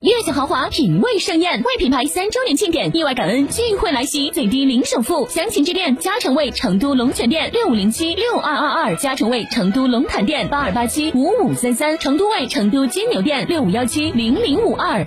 悦享豪华，品味盛宴，为品牌三周年庆典，意外感恩聚会来袭，最低零首付。详情致电嘉诚味成都龙泉店六五零七六二二二，嘉诚味成都龙潭店八二八七五五三三，成都味成都金牛店六五幺七零零五二。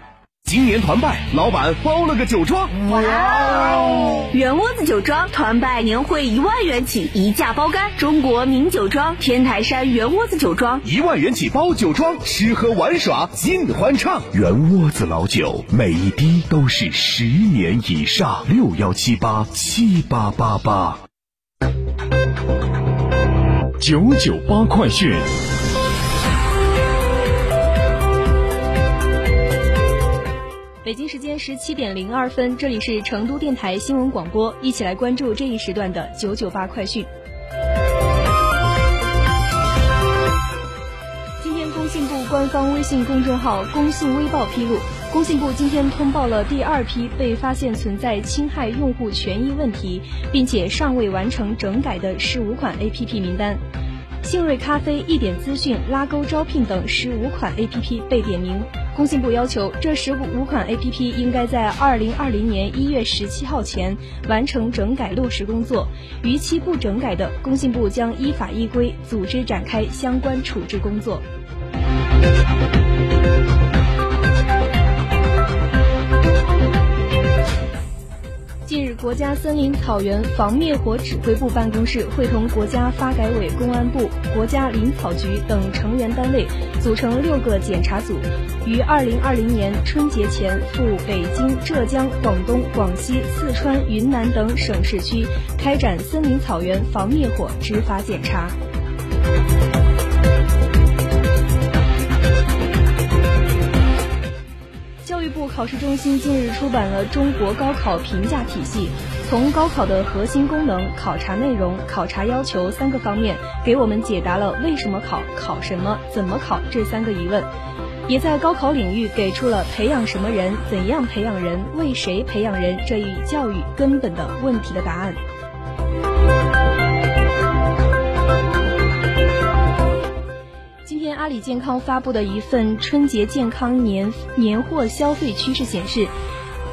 今年团拜，老板包了个酒庄。哇哦！圆窝子酒庄团拜年会一万元起，一价包干。中国名酒庄天台山圆窝子酒庄，一万元起包酒庄，吃喝玩耍尽欢畅。圆窝子老酒，每一滴都是十年以上。六幺七八七八八八。九九八快讯。北京时间十七点零二分，这里是成都电台新闻广播，一起来关注这一时段的九九八快讯。今天，工信部官方微信公众号“工信微报”披露，工信部今天通报了第二批被发现存在侵害用户权益问题，并且尚未完成整改的十五款 APP 名单。信瑞咖啡、一点资讯、拉钩招聘等十五款 APP 被点名。工信部要求，这十五款 APP 应该在二零二零年一月十七号前完成整改落实工作，逾期不整改的，工信部将依法依规组织展开相关处置工作。近日，国家森林草原防灭火指挥部办公室会同国家发改委、公安部、国家林草局等成员单位，组成六个检查组，于二零二零年春节前赴北京、浙江、广东、广西、四川、云南等省市区开展森林草原防灭火执法检查。教育部考试中心近日出版了《中国高考评价体系》，从高考的核心功能、考察内容、考察要求三个方面，给我们解答了为什么考、考什么、怎么考这三个疑问，也在高考领域给出了培养什么人、怎样培养人、为谁培养人这一教育根本的问题的答案。今天，阿里健康发布的一份春节健康年年货消费趋势显示，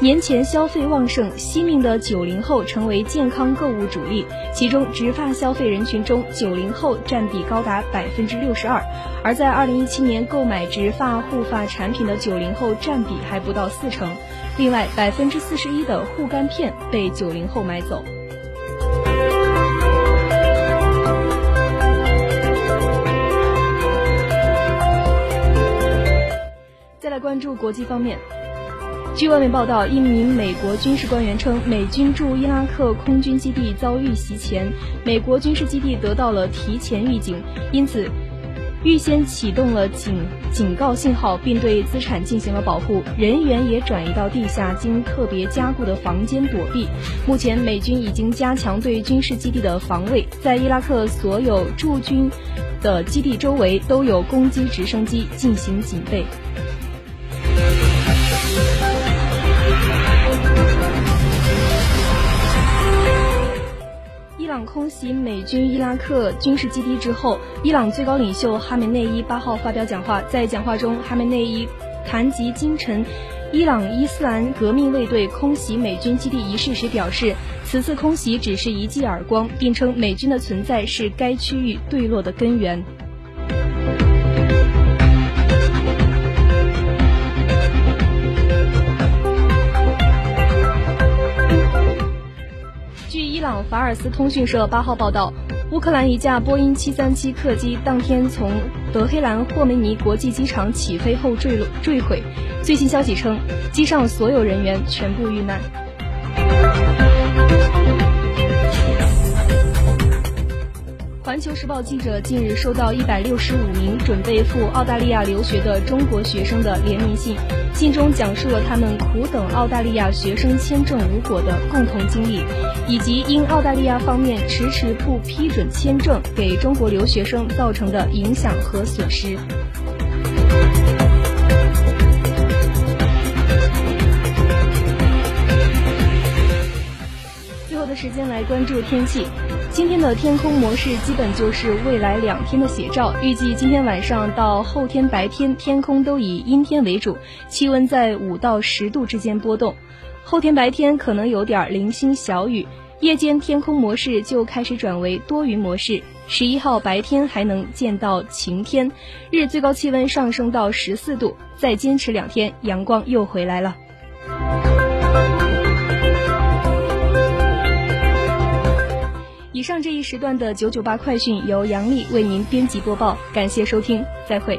年前消费旺盛，惜命的九零后成为健康购物主力。其中，植发消费人群中，九零后占比高达百分之六十二，而在二零一七年购买植发护发产品的九零后占比还不到四成。另外，百分之四十一的护肝片被九零后买走。关注国际方面。据外媒报道，一名美国军事官员称，美军驻伊拉克空军基地遭遇袭前，美国军事基地得到了提前预警，因此预先启动了警警告信号，并对资产进行了保护，人员也转移到地下经特别加固的房间躲避。目前，美军已经加强对军事基地的防卫，在伊拉克所有驻军的基地周围都有攻击直升机进行警备。空袭美军伊拉克军事基地之后，伊朗最高领袖哈梅内伊八号发表讲话，在讲话中，哈梅内伊谈及今晨伊朗伊斯兰革命卫队空袭美军基地一事时表示，此次空袭只是一记耳光，并称美军的存在是该区域坠落的根源。法尔斯通讯社八号报道。乌克兰一架波音737客机当天从德黑兰霍梅尼国际机场起飞后坠落坠毁，最新消息称，机上所有人员全部遇难。环球时报记者近日收到一百六十五名准备赴澳大利亚留学的中国学生的联名信，信中讲述了他们苦等澳大利亚学生签证无果的共同经历，以及因澳大利亚方面迟迟不批准签证给中国留学生造成的影响和损失。最后的时间来关注天气。今天的天空模式基本就是未来两天的写照。预计今天晚上到后天白天，天空都以阴天为主，气温在五到十度之间波动。后天白天可能有点零星小雨，夜间天空模式就开始转为多云模式。十一号白天还能见到晴天，日最高气温上升到十四度，再坚持两天，阳光又回来了。上这一时段的九九八快讯由杨丽为您编辑播报，感谢收听，再会。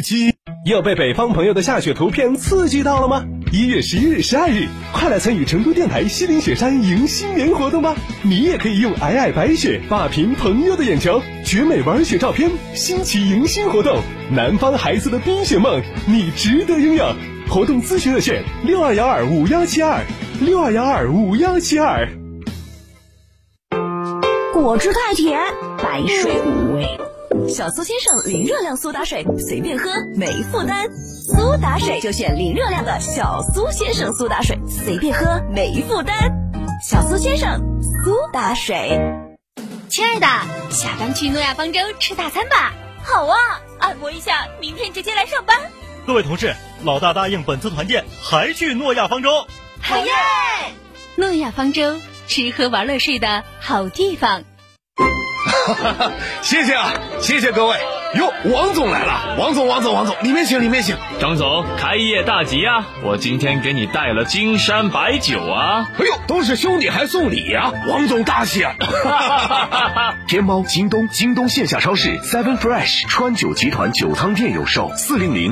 七又被北方朋友的下雪图片刺激到了吗？一月十一日、十二日，快来参与成都电台西岭雪山迎新年活动吧！你也可以用皑皑白雪霸屏朋友的眼球，绝美玩雪照片，新奇迎新活动，南方孩子的冰雪梦，你值得拥有。活动咨询热线：六二幺二五幺七二六二幺二五幺七二。果汁太甜，白水无味。小苏先生零热量苏打水，随便喝没负担。苏打水就选零热量的小苏先生苏打水，随便喝没负担。小苏先生苏打水。亲爱的，下班去诺亚方舟吃大餐吧。好啊，按摩一下，明天直接来上班。各位同事，老大答应本次团建还去诺亚方舟。好耶！诺亚方舟，吃喝玩乐睡的好地方。哈哈哈！谢谢啊，谢谢各位。哟，王总来了，王总，王总，王总，里面请，里面请。张总，开业大吉啊！我今天给你带了金山白酒啊。哎呦，都是兄弟还送礼呀，王总大气啊！哈哈哈哈天猫、京东、京东线下超市、Seven Fresh、川酒集团酒仓店有售，四零零。